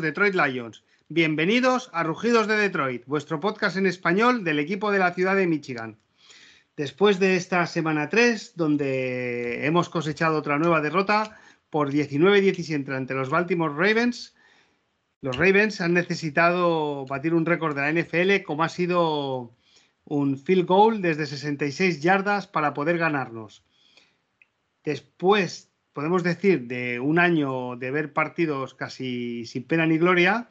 Detroit Lions. Bienvenidos a Rugidos de Detroit, vuestro podcast en español del equipo de la ciudad de Michigan. Después de esta semana 3, donde hemos cosechado otra nueva derrota por 19-17 ante los Baltimore Ravens, los Ravens han necesitado batir un récord de la NFL como ha sido un field goal desde 66 yardas para poder ganarnos. Después, podemos decir, de un año de ver partidos casi sin pena ni gloria,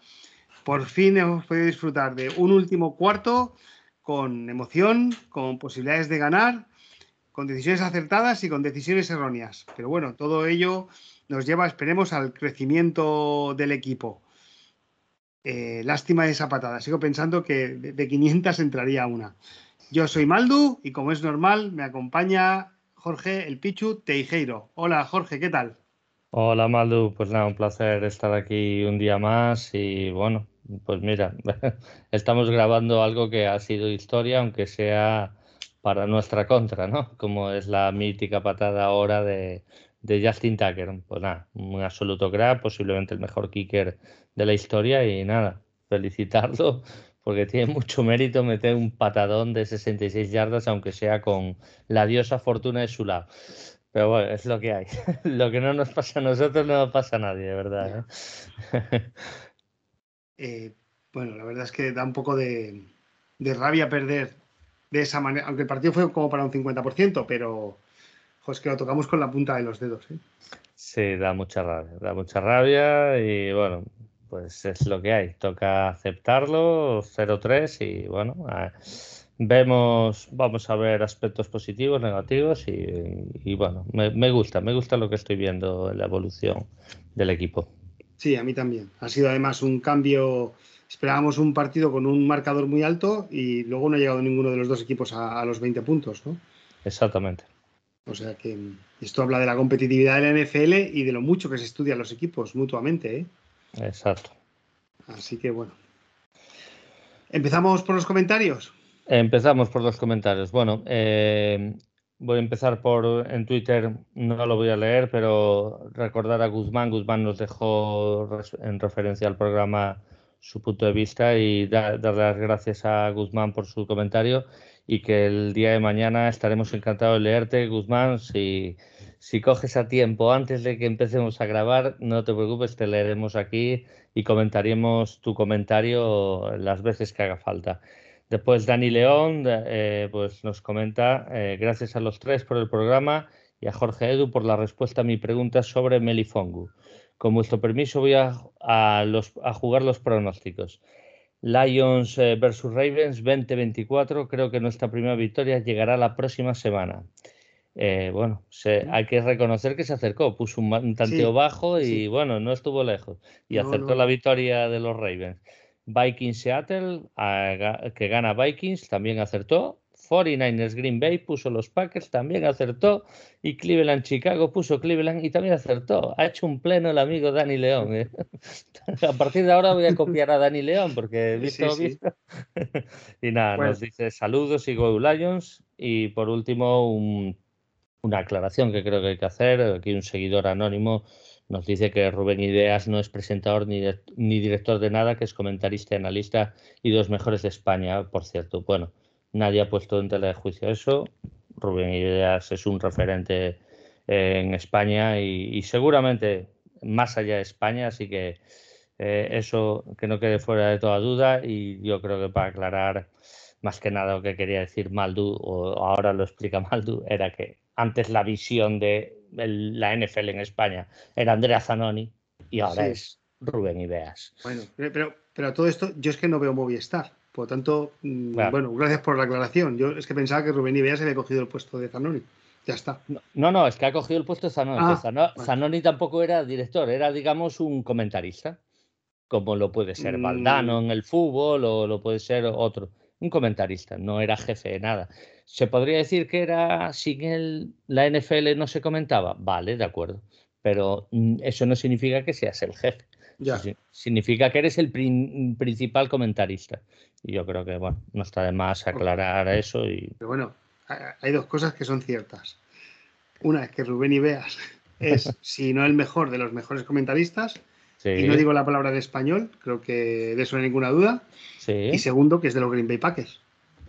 por fin hemos podido disfrutar de un último cuarto con emoción, con posibilidades de ganar, con decisiones acertadas y con decisiones erróneas. Pero bueno, todo ello nos lleva, esperemos, al crecimiento del equipo. Eh, lástima de esa patada. Sigo pensando que de, 500 entraría una. Yo soy Maldu y como es normal, me acompaña Jorge el Pichu Teijeiro. Hola Jorge, ¿qué tal? Hola Maldu, pues nada, un placer estar aquí un día más y bueno, pues mira, estamos grabando algo que ha sido historia, aunque sea para nuestra contra, ¿no? Como es la mítica patada ahora de, de Justin Tucker. Pues nada, un absoluto crack, posiblemente el mejor kicker de la historia y nada, felicitarlo porque tiene mucho mérito meter un patadón de 66 yardas, aunque sea con la diosa fortuna de su lado. Pero bueno, es lo que hay. lo que no nos pasa a nosotros no nos pasa a nadie, de verdad. ¿eh? Eh, bueno, la verdad es que da un poco de, rabia perder de esa manera, aunque el partido fue como para un 50%, pero es que lo tocamos con la punta de los dedos. ¿eh? Sí, da mucha rabia, da mucha rabia y bueno, pues es lo que hay. Toca aceptarlo, 0-3 y bueno, vemos, vamos a ver aspectos positivos, negativos y, bueno, me, gusta, me gusta lo que estoy viendo en la evolución del equipo. Sí, a mí también. Ha sido además un cambio. Esperábamos un partido con un marcador muy alto y luego no ha llegado ninguno de los dos equipos a, a los 20 puntos, ¿no? Exactamente. O sea que esto habla de la competitividad de la NFL y de lo mucho que se estudian los equipos mutuamente. ¿eh? Exacto. Así que bueno. ¿Empezamos por los comentarios? Empezamos por los comentarios. Bueno, eh, voy a empezar por en Twitter, no lo voy a leer, pero recordar a Guzmán. Guzmán nos dejó en referencia al programa su punto de vista y dar las gracias a Guzmán por su comentario y que el día de mañana estaremos encantados de leerte, Guzmán. Si, si coges a tiempo antes de que empecemos a grabar, no te preocupes, te leeremos aquí y comentaremos tu comentario las veces que haga falta. Después Dani León eh, pues nos comenta, eh, gracias a los tres por el programa y a Jorge Edu por la respuesta a mi pregunta sobre Melifongu. Con vuestro permiso voy a, a, jugar los pronósticos. Lions eh, versus Ravens 2024. Creo que nuestra primera victoria llegará la próxima semana. Eh, bueno, hay que reconocer que se acercó, puso un, tanteo bajo y bueno, no estuvo lejos y acertó la victoria de los Ravens. Vikings Seattle, que gana Vikings, también acertó. 49ers Green Bay puso los Packers, también acertó. Y Cleveland Chicago puso Cleveland y también acertó. Ha hecho un pleno el amigo Dani León. ¿eh? a partir de ahora voy a copiar a Dani León porque visto, visto. y nada, nos dice saludos y Go Lions. Y por último, una aclaración que creo que hay que hacer. Aquí un seguidor anónimo nos dice que Rubén Ideas no es presentador ni, ni director de nada, que es comentarista y analista y dos mejores de España, por cierto. Bueno, Nadie ha puesto en tela de juicio eso. Rubén Ideas es un referente eh, en España y, seguramente más allá de España, así que eh, eso que no quede fuera de toda duda y yo creo que para aclarar más que nada lo que quería decir Maldu, o ahora lo explica Maldu, era que antes la visión de la NFL en España era Andrea Zanoni y ahora es Rubén Ideas. Bueno, pero, pero todo esto yo es que no veo Movistar. Por lo tanto, mm, bueno, gracias por la aclaración. Yo es que pensaba que Rubén Ibeas había cogido el puesto de Zanoni. Ya está. No, no, es que ha cogido el puesto de Zanoni. Ah, Zanoni tampoco era director, era, digamos, un comentarista. Como lo puede ser mm. Valdano en el fútbol o lo puede ser otro. Un comentarista, no era jefe de nada. ¿Se podría decir que era sin él la NFL no se comentaba? Vale, de acuerdo. Pero mm, eso no significa que seas el jefe. Ya. significa que eres el principal comentarista. Y yo creo que, bueno, no está de más aclarar eso. Y... Pero bueno, hay dos cosas que son ciertas. Una es que Rubén Ibeas es, si no el mejor de los mejores comentaristas, Y no digo la palabra en español, creo que de eso no hay ninguna duda. Y segundo, que es de los Green Bay Packers.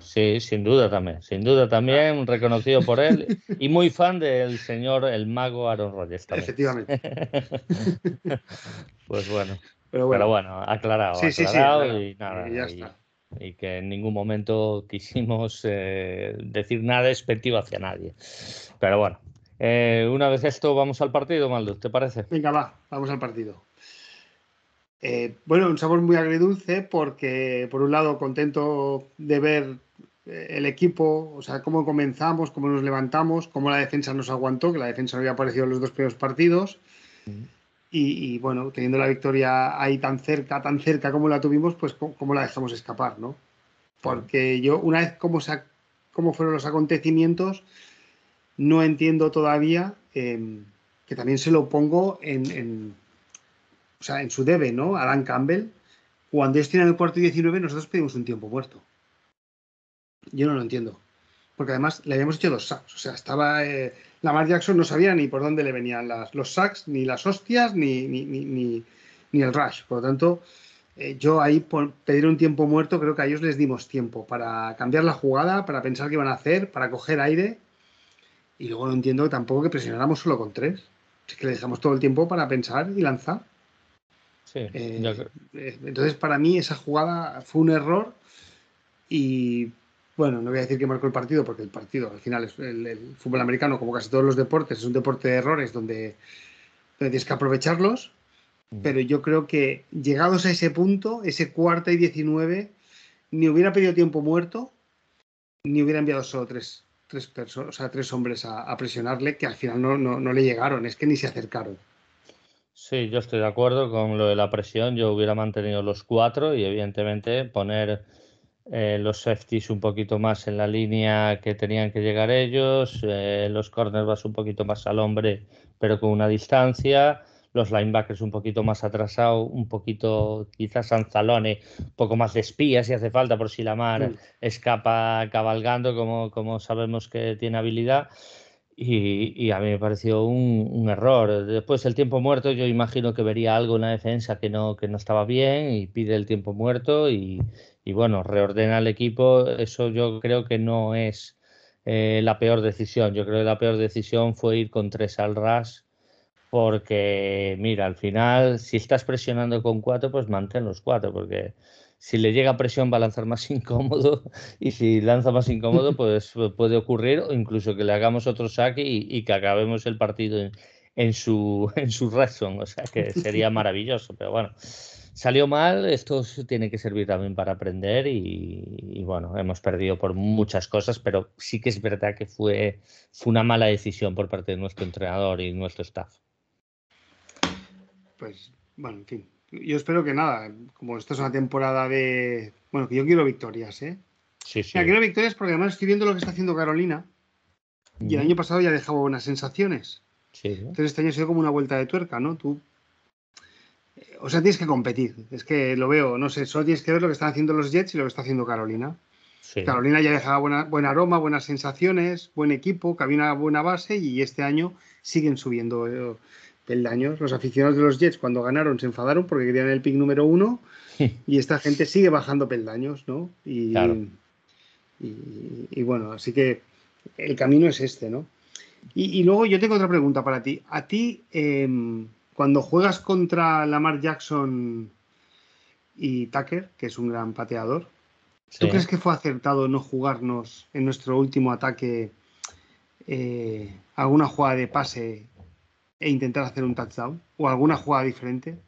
Sí, sin duda también, sin duda también, reconocido por él y muy fan del señor el mago Aaron Rodgers también. Efectivamente. pues bueno, pero bueno, aclarado, aclarado y nada. Y, que en ningún momento quisimos eh, decir nada despectivo hacia nadie. Pero bueno, eh, una vez esto, vamos al partido, Maldo, ¿te parece? Venga, va, vamos al partido. Eh, bueno, un sabor muy agridulce porque, por un lado, contento de ver eh, el equipo, o sea, cómo comenzamos, cómo nos levantamos, cómo la defensa nos aguantó, que la defensa no había aparecido en los dos primeros partidos. Y, bueno, teniendo la victoria ahí tan cerca, tan cerca como la tuvimos, pues cómo, la dejamos escapar, ¿no? Porque yo, una vez cómo, fueron los acontecimientos, no entiendo todavía em, que también se lo pongo en, o sea, en su debe, ¿no? A Dan Campbell, cuando ellos tienen el cuarto y 19, nosotros pedimos un tiempo muerto. Yo no lo entiendo. Porque además le habíamos hecho dos sacks. O sea, estaba. Eh, Lamar Jackson no sabía ni por dónde le venían los sacks, ni las hostias, ni, ni, ni, ni el rush. Por lo tanto, eh, yo ahí por pedir un tiempo muerto, creo que a ellos les dimos tiempo para cambiar la jugada, para pensar qué iban a hacer, para coger aire. Y luego no entiendo tampoco que presionáramos solo con tres. Es que le dejamos todo el tiempo para pensar y lanzar. Sí, eh, entonces, para mí, esa jugada fue un error y bueno, no voy a decir que marcó el partido, porque el partido, al final, es el, fútbol americano, como casi todos los deportes, es un deporte de errores donde, tienes que aprovecharlos. Pero yo creo que llegados a ese punto, ese cuarta y 19, ni hubiera pedido tiempo muerto, ni hubiera enviado solo tres, tres personas, o sea, tres hombres a, presionarle, que al final no, no, le llegaron, es que ni se acercaron. Sí, yo estoy de acuerdo con lo de la presión. Yo hubiera mantenido los cuatro y, evidentemente, poner eh, los safeties un poquito más en la línea que tenían que llegar ellos, eh, los cornerbacks un poquito más al hombre, pero con una distancia, los linebackers un poquito más atrasados, un poquito quizás Anzalone, un poco más de espía si hace falta, por si la mar mm. escapa cabalgando, como, como sabemos que tiene habilidad. Y, a mí me pareció un, error. Después el tiempo muerto, yo imagino que vería algo en la defensa que no, que no estaba bien y pide el tiempo muerto y, y bueno, reordena el equipo, eso yo creo que no es eh, la peor decisión. Yo creo que la peor decisión fue ir con tres al RAS porque, mira, al final, si estás presionando con cuatro, pues mantén los cuatro, porque si le llega presión va a lanzar más incómodo y si lanza más incómodo, pues puede ocurrir o incluso que le hagamos otro saque y, que acabemos el partido en, su, en su razón, o sea que sería maravilloso, pero bueno salió mal, esto tiene que servir también para aprender y, bueno, hemos perdido por muchas cosas, pero sí que es verdad que fue, fue una mala decisión por parte de nuestro entrenador y nuestro staff. Pues bueno, en fin, yo espero que nada, como esta es una temporada de, bueno, que yo quiero victorias, ¿eh? Sí, sí. quiero victorias porque además estoy viendo lo que está haciendo Carolina y el año pasado ya dejaba buenas sensaciones. Sí. Entonces este año ha sido como una vuelta de tuerca, ¿no? Tú o sea, tienes que competir. Es que lo veo, no sé, solo tienes que ver lo que están haciendo los Jets y lo que está haciendo Carolina. Carolina ya dejaba buena, buen aroma, buenas sensaciones, buen equipo, que había una buena base y este año siguen subiendo eh, peldaños. Los aficionados de los Jets cuando ganaron se enfadaron porque querían el pick número uno y esta gente sigue bajando peldaños, ¿no? Y, y, bueno, así que el camino es este, ¿no? Y, luego yo tengo otra pregunta para ti. A ti, em, cuando juegas contra Lamar Jackson y Tucker, que es un gran pateador, ¿tú crees que fue acertado no jugarnos en nuestro último ataque eh, alguna jugada de pase e intentar hacer un touchdown? ¿O alguna jugada diferente?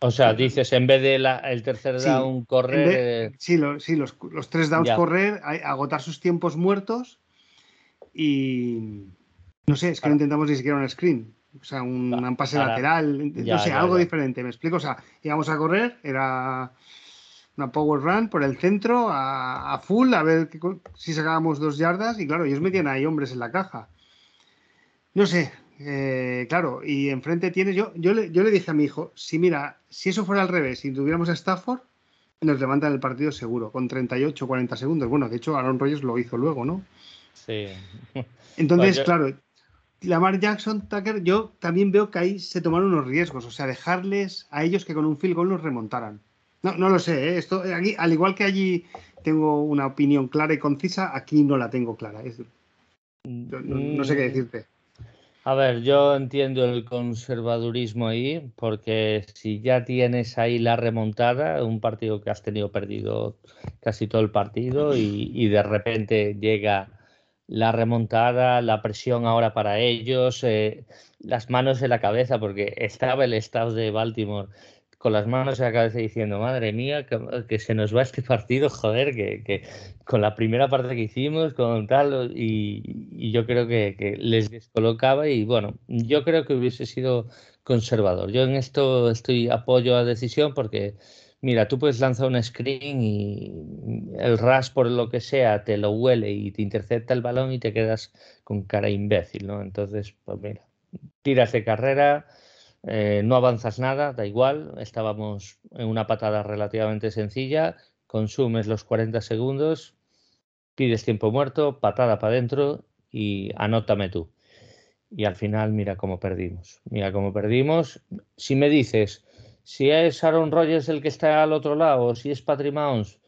O sea, dices, en vez de el tercer down correr. sí, sí los, tres downs correr, agotar sus tiempos muertos y. No sé, es que no intentamos ni siquiera un screen. O sea, un, pase lateral, no sé, algo diferente, ¿me explico? O sea, íbamos a correr, era una power run por el centro a, full, a ver si sacábamos dos yardas y claro, ellos metían ahí hombres en la caja. No sé, eh, claro, y enfrente tienes, yo, yo, le, yo le dije a mi hijo, si mira, si eso fuera al revés, si tuviéramos a Stafford, nos levantan el partido seguro, con 38, 40 segundos. Bueno, de hecho, Aaron Rodgers lo hizo luego, ¿no? Sí. Entonces, claro, Lamar Jackson, Tucker, yo también veo que ahí se tomaron unos riesgos, o sea, dejarles a ellos que con un field goal los remontaran. No, no lo sé, ¿eh? esto aquí, al igual que allí tengo una opinión clara y concisa, aquí no la tengo clara. no, sé qué mm. decirte. A ver, yo entiendo el conservadurismo ahí, porque si ya tienes ahí la remontada, un partido que has tenido perdido casi todo el partido y, de repente llega la remontada, la presión ahora para ellos, eh, las manos en la cabeza, porque estaba el estado de Baltimore con las manos en la diciendo, madre mía, que, se nos va este partido, joder, que, con la primera parte que hicimos, con tal, y, yo creo que, les descolocaba y bueno, yo creo que hubiese sido conservador. Yo en esto estoy apoyo a decisión porque, mira, tú puedes lanzar un screen y el ras por lo que sea te lo huele y te intercepta el balón y te quedas con cara imbécil, ¿no? Entonces, pues mira, tiras de carrera eh, no avanzas nada, da igual, estábamos en una patada relativamente sencilla, consumes los 40 segundos, pides tiempo muerto, patada para adentro y anótame tú. Y al final mira cómo perdimos, mira cómo perdimos. Si me dices, si es Aaron Rodgers el que está al otro lado, si es Patrick Mahomes,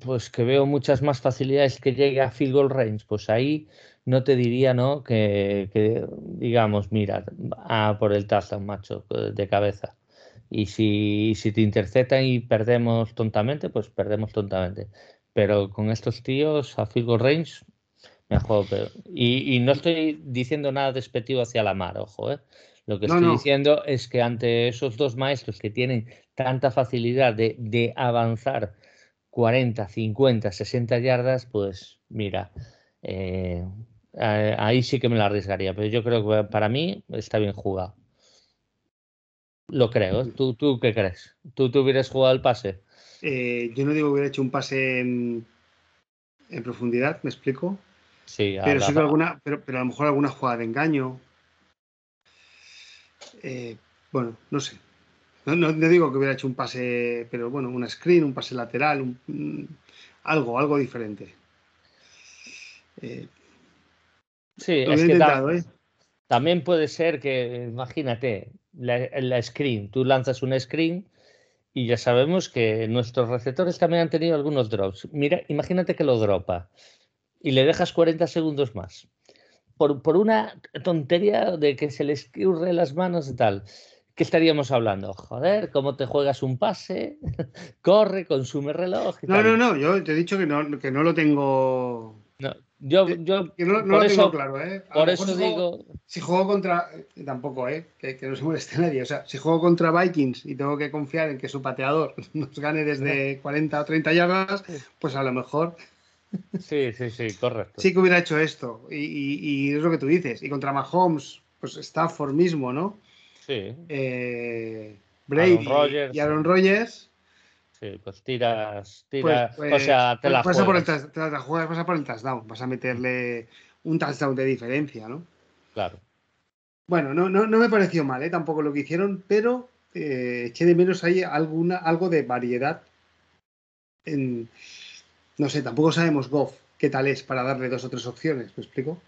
pues que veo muchas más facilidades que llegue a field goal range, pues ahí no te diría, ¿no? Que, digamos, mira, a por el touchdown, macho, de cabeza. Y si, si te interceptan y perdemos tontamente, pues perdemos tontamente. Pero con estos tíos a field range, me juego Y, no estoy diciendo nada despectivo hacia la mar, ojo, ¿eh? Lo que estoy diciendo es que ante esos dos maestros que tienen tanta facilidad de, de avanzar 40, 50, 60 yardas, pues mira, eh, ahí sí que me la arriesgaría, pero yo creo que para mí está bien jugado. Lo creo. ¿Tú, tú qué crees? ¿Tú, ¿Tú hubieras jugado el pase? Eh, yo no digo que hubiera hecho un pase en, profundidad, ¿me explico? Sí, pero, sí alguna, pero, pero, a lo mejor alguna jugada de engaño. Eh, bueno, no sé. No, digo que hubiera hecho un pase, pero bueno, una screen, un pase lateral, algo, algo diferente. Eh, sí, es que ¿eh? también puede ser que, imagínate, la, screen, tú lanzas una screen y ya sabemos que nuestros receptores también han tenido algunos drops. Mira, imagínate que lo dropa y le dejas 40 segundos más. Por, por una tontería de que se le escurre las manos y tal. ¿qué estaríamos hablando? Joder, ¿cómo te juegas un pase? Corre, consume reloj. no, no, no, yo te he dicho que no, que no lo tengo. Yo, yo no, lo tengo claro, ¿eh? por eso digo. si juego contra. Tampoco, ¿eh? Que, no se moleste nadie. O sea, si juego contra Vikings y tengo que confiar en que su pateador nos gane desde 40 o 30 yardas, pues a lo mejor. Sí, sí, sí, correcto. Sí que hubiera hecho esto. Y, y es lo que tú dices. Y contra Mahomes, pues Stafford mismo, ¿no? Sí. Eh, Brady y Aaron Rodgers. Sí, pues tiras, tiras pues, o sea, te pues la juegas. Por el, te la juegas, vas a por el touchdown, vas a meterle un touchdown de diferencia, ¿no? Claro. Bueno, no, no, no me pareció mal, ¿eh? tampoco lo que hicieron, pero eh, eché de menos ahí alguna, algo de variedad. En, no sé, tampoco sabemos Goff qué tal es para darle dos o tres opciones, ¿me explico?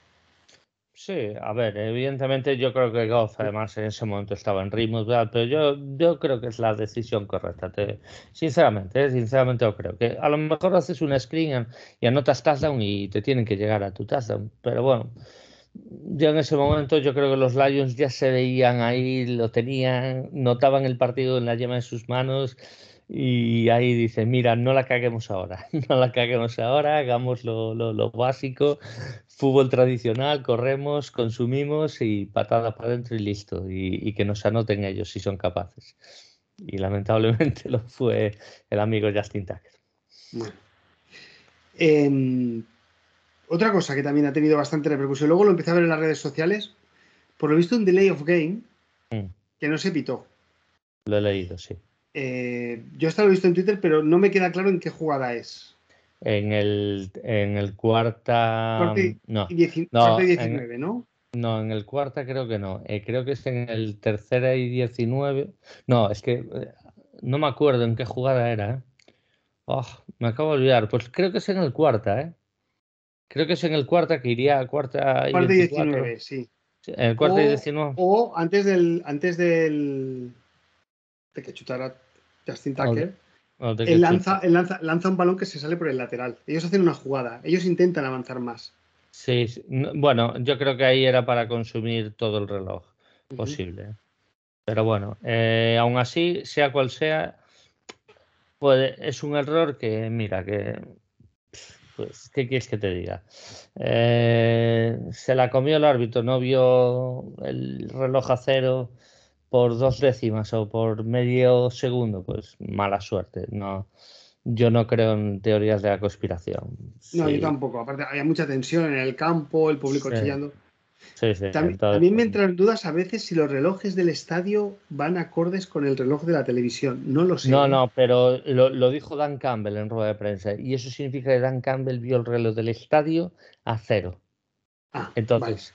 Sí, a ver, evidentemente yo creo que Goff además en ese momento estaba en ritmo, pero yo, yo creo que es la decisión correcta. sinceramente, ¿eh? sinceramente yo creo que a lo mejor haces una screen y anotas touchdown y te tienen que llegar a tu touchdown. Pero bueno, yo en ese momento yo creo que los Lions ya se veían ahí, lo tenían, notaban el partido en la yema de sus manos y ahí dice, mira, no la caguemos ahora, no la caguemos ahora, hagamos lo, lo, básico, fútbol tradicional, corremos, consumimos y patada para adentro y listo, y, que nos anoten ellos si son capaces. Y lamentablemente lo fue el amigo Justin Tucker. Em, otra cosa que también ha tenido bastante repercusión, luego lo empecé a ver en las redes sociales, por lo visto un delay of game mm. que no se pitó. Lo he leído, sí. Eh, yo hasta lo he visto en Twitter, pero no me queda claro en qué jugada es. En el, en el cuarta. no, 19, ¿no? No, en el cuarta creo que no. Eh, creo que es en el tercera y 19. No, es que eh, no me acuerdo en qué jugada era. Oh, me acabo de olvidar. Pues creo que es en el cuarta, ¿eh? Creo que es en el cuarta, que iría a cuarta y, cuarta y 19, sí. En el cuarta y 19. O antes del. Antes del. De que chutara Justin Tucker. él, lanza, lanza, lanza, un balón que se sale por el lateral. Ellos hacen una jugada. Ellos intentan avanzar más. Sí, bueno, yo creo que ahí era para consumir todo el reloj posible. Pero bueno, eh, aún así, sea cual sea, puede, es un error que, mira, que pues, ¿qué quieres que te diga? Eh, se la comió el árbitro, no vio el reloj a cero por dos décimas o por medio segundo, pues mala suerte. No, yo no creo en teorías de la conspiración. No, yo tampoco. Aparte, había mucha tensión en el campo, el público chillando. También, me entran dudas a veces si los relojes del estadio van acordes con el reloj de la televisión. No lo sé. No, no, pero lo, dijo Dan Campbell en rueda de prensa. Y eso significa que Dan Campbell vio el reloj del estadio a cero. Ah, Entonces,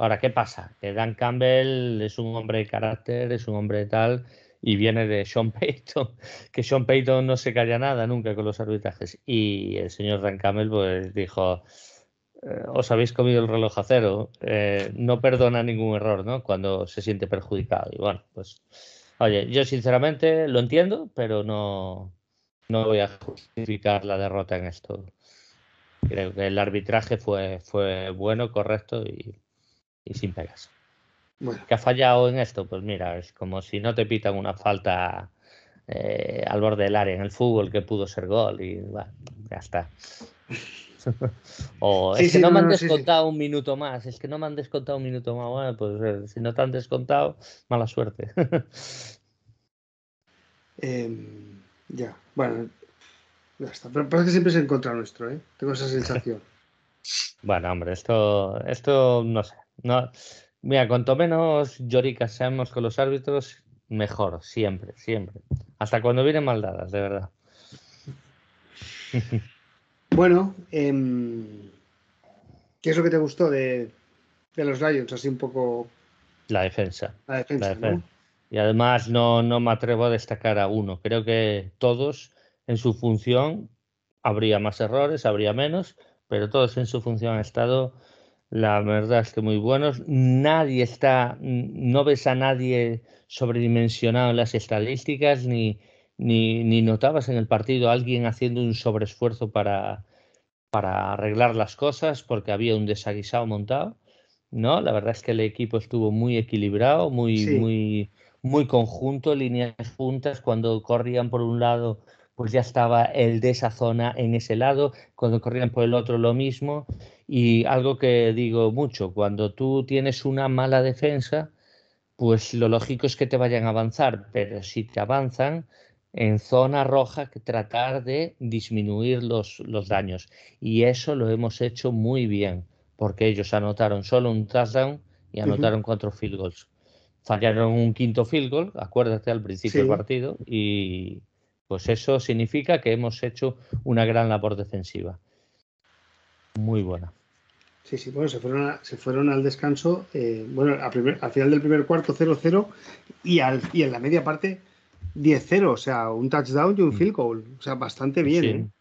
ahora, ¿qué pasa? Que Dan Campbell es un hombre de carácter, es un hombre de tal, y viene de Sean Payton, que Sean Payton no se calla nada nunca con los arbitrajes. Y el señor Dan Campbell pues dijo eh, os habéis comido el reloj a cero, eh, no perdona ningún error, ¿no? Cuando se siente perjudicado. Y bueno, pues, oye, yo sinceramente lo entiendo, pero no, no voy a justificar la derrota en esto. Creo que el arbitraje fue, fue bueno, correcto y, sin pegas. Bueno. ¿Qué ha fallado en esto? Pues mira, es como si no te pitan una falta eh, al borde del área en el fútbol que pudo ser gol y bueno, ya está. o es que no, me han descontado un minuto más, es que no me han descontado un minuto más. Bueno, pues eh, si no te han descontado, mala suerte. Em, ya, bueno, ya está. Pero parece que siempre es en contra nuestro, ¿eh? Tengo esa sensación. bueno, hombre, esto, esto no sé. No, mira, cuanto menos lloricas seamos con los árbitros, mejor, siempre, siempre. Hasta cuando vienen maldadas, de verdad. Bueno, em, ¿qué es lo que te gustó de, los Lions? Así un poco. La defensa. La defensa. Y además no, no me atrevo a destacar a uno. Creo que todos en su función habría más errores, habría menos, pero todos en su función han estado, la verdad es que muy buenos. Nadie está, no ves a nadie sobredimensionado en las estadísticas, ni, ni, notabas en el partido a alguien haciendo un sobreesfuerzo para, para arreglar las cosas porque había un desaguisado montado. No, la verdad es que el equipo estuvo muy equilibrado, muy, muy, muy conjunto, líneas juntas. Cuando corrían por un lado, pues ya estaba el de esa zona en ese lado. Cuando corrían por el otro, lo mismo. Y algo que digo mucho, cuando tú tienes una mala defensa, pues lo lógico es que te vayan a avanzar, pero si te avanzan, en zona roja que tratar de disminuir los, los daños. Y eso lo hemos hecho muy bien, porque ellos anotaron solo un touchdown y anotaron cuatro field goals. Fallaron un quinto field goal, acuérdate al principio del partido, y pues eso significa que hemos hecho una gran labor defensiva. Muy buena. Sí, sí, bueno, se fueron, se fueron al descanso, eh, bueno, al final del primer cuarto 0-0 y, y en la media parte 10-0, o sea, un touchdown y un mm. field goal. O sea, bastante bien.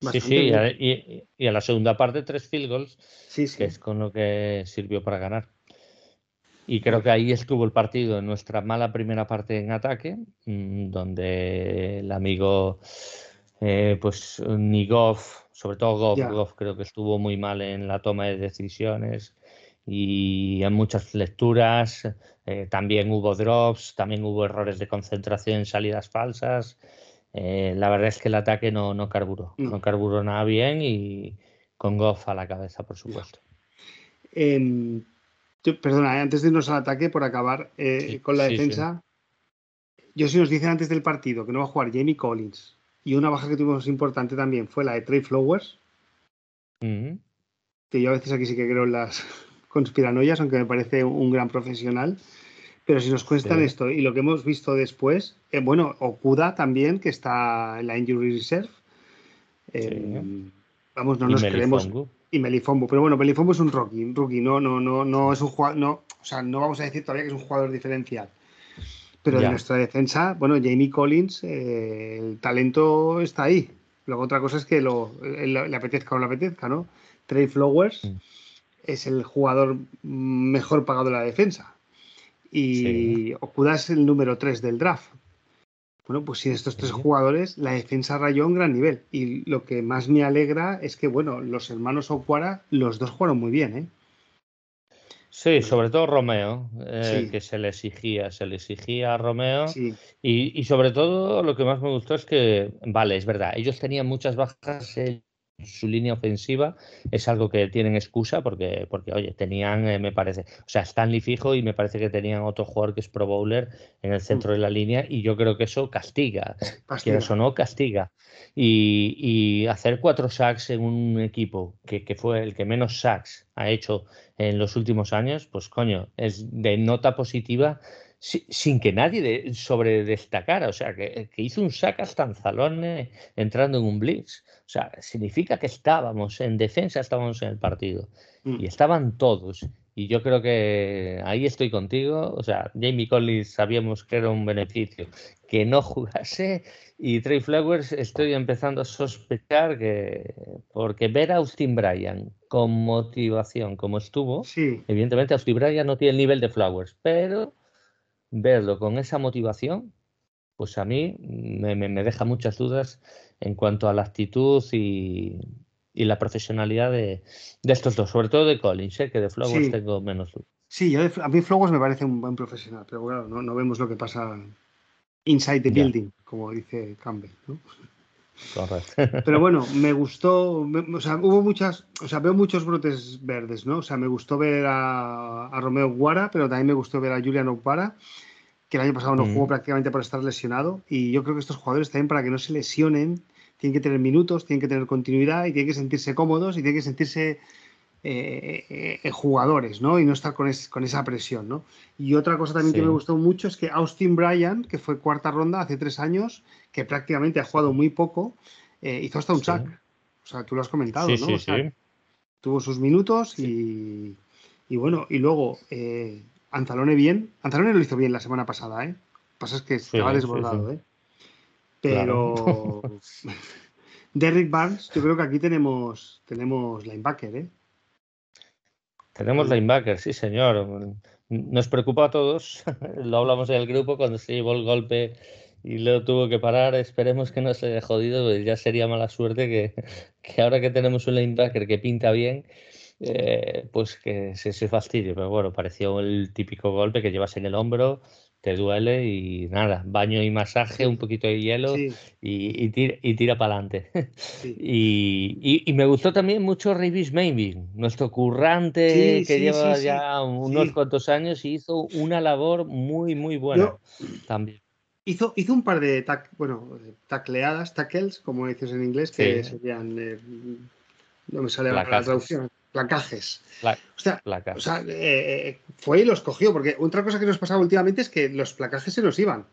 Sí, ¿eh? sí, sí. Y, y, a la segunda parte tres field goals, sí, sí. que es con lo que sirvió para ganar. Y creo que ahí estuvo el partido en nuestra mala primera parte en ataque, mm, donde el amigo, eh, pues ni Goff, sobre todo Goff, Goff creo que estuvo muy mal en la toma de decisiones y en muchas lecturas eh, también hubo drops, también hubo errores de concentración en salidas falsas. Eh, la verdad es que el ataque no, no carburó, no. carburó nada bien y con Goff a la cabeza, por supuesto. Em, perdona, eh, antes de irnos al ataque, por acabar con la defensa, yo si nos dicen antes del partido que no va a jugar Jamie Collins y una baja que tuvimos importante también fue la de Trey Flowers, que yo a veces aquí sí que creo en las, conspiranoias, aunque me parece un gran profesional. Pero si nos cuestan esto y lo que hemos visto después, eh, bueno, Okuda también, que está en la Injury Reserve. Eh, vamos, no nos creemos. Y Melifombo. Pero bueno, Melifombo es un rookie, rookie, no, no, no, no es un jugador, no, o sea, no vamos a decir todavía que es un jugador diferencial. Pero en nuestra defensa, bueno, Jamie Collins, eh, el talento está ahí. Luego otra cosa es que lo, le apetezca o no le apetezca, ¿no? Trey Flowers mm. es el jugador mejor pagado de la defensa. Y Okuda es el número 3 del draft. Bueno, pues sin estos tres jugadores, la defensa rayó un gran nivel. Y lo que más me alegra es que, bueno, los hermanos Okuara, los dos jugaron muy bien, ¿eh? Sí, sobre todo Romeo, eh, que se le exigía, se le exigía a Romeo. Y, y, sobre todo lo que más me gustó es que, vale, es verdad, ellos tenían muchas bajas, su línea ofensiva es algo que tienen excusa porque, porque oye, tenían, eh, me parece, o sea, Stanley fijo y me parece que tenían otro jugador que es Pro Bowler en el centro de la línea y yo creo que eso castiga, castiga. o no, castiga. Y, y, hacer cuatro sacks en un equipo que, que, fue el que menos sacks ha hecho en los últimos años, pues coño, es de nota positiva sin que nadie de, sobre destacara. O sea, que, hizo un sack hasta en entrando en un blitz. O sea, significa que estábamos en defensa, estábamos en el partido. Mm. Y estaban todos. Y yo creo que ahí estoy contigo. O sea, Jamie Collins sabíamos que era un beneficio que no jugase. Y Trey Flowers estoy empezando a sospechar que, porque ver a Austin Bryan con motivación como estuvo, evidentemente Austin Bryan no tiene el nivel de Flowers, pero verlo con esa motivación, pues a mí me, deja muchas dudas en cuanto a la actitud y, la profesionalidad de, estos dos, sobre todo de Collins, ¿eh? que de Flowers tengo menos dudas. Sí, a mí Flowers me parece un buen profesional, pero claro, no, vemos lo que pasa inside the building, como dice Campbell. Correcto. Pero bueno, me gustó, o sea, hubo muchas, o sea, veo muchos brotes verdes, ¿no? O sea, me gustó ver a, Romeo Guara, pero también me gustó ver a Julian Opara, que el año pasado no jugó prácticamente por estar lesionado. Y yo creo que estos jugadores también para que no se lesionen, tienen que tener minutos, tienen que tener continuidad y tienen que sentirse cómodos y tienen que sentirse eh, eh, jugadores, ¿no? Y no estar con, con, esa presión, ¿no? Y otra cosa también que me gustó mucho es que Austin Bryan, que fue cuarta ronda hace tres años, que prácticamente ha jugado muy poco, eh, hizo hasta un sack. O sea, tú lo has comentado, ¿no? O sea, tuvo sus minutos y, y, bueno, y luego Anzalone bien. Anzalone lo hizo bien la semana pasada, ¿eh? Lo que pasa es que estaba desbordado, ¿eh? Pero Derrick Barnes, yo creo que aquí tenemos, tenemos linebacker, ¿eh? Tenemos linebacker, sí, señor. Nos preocupa a todos. Lo hablamos en el grupo cuando se llevó el golpe y luego tuvo que parar. Esperemos que no se haya jodido, pues ya sería mala suerte que, que, ahora que tenemos un linebacker que pinta bien, eh, pues que se, se fastidie. Pero bueno, pareció el típico golpe que llevas en el hombro, te duele y nada, baño y masaje, un poquito de hielo y, y, tira, y tira para adelante. y, y, me gustó también mucho Revis Maybe, nuestro currante que lleva ya unos cuantos años y hizo una labor muy, muy buena también. Hizo, hizo un par de bueno, tacleadas, tackles, como dices en inglés, que serían. Eh, no me sale la traducción placajes. o sea, o sea eh, fue y los cogió, porque otra cosa que nos pasaba últimamente es que los placajes se nos iban.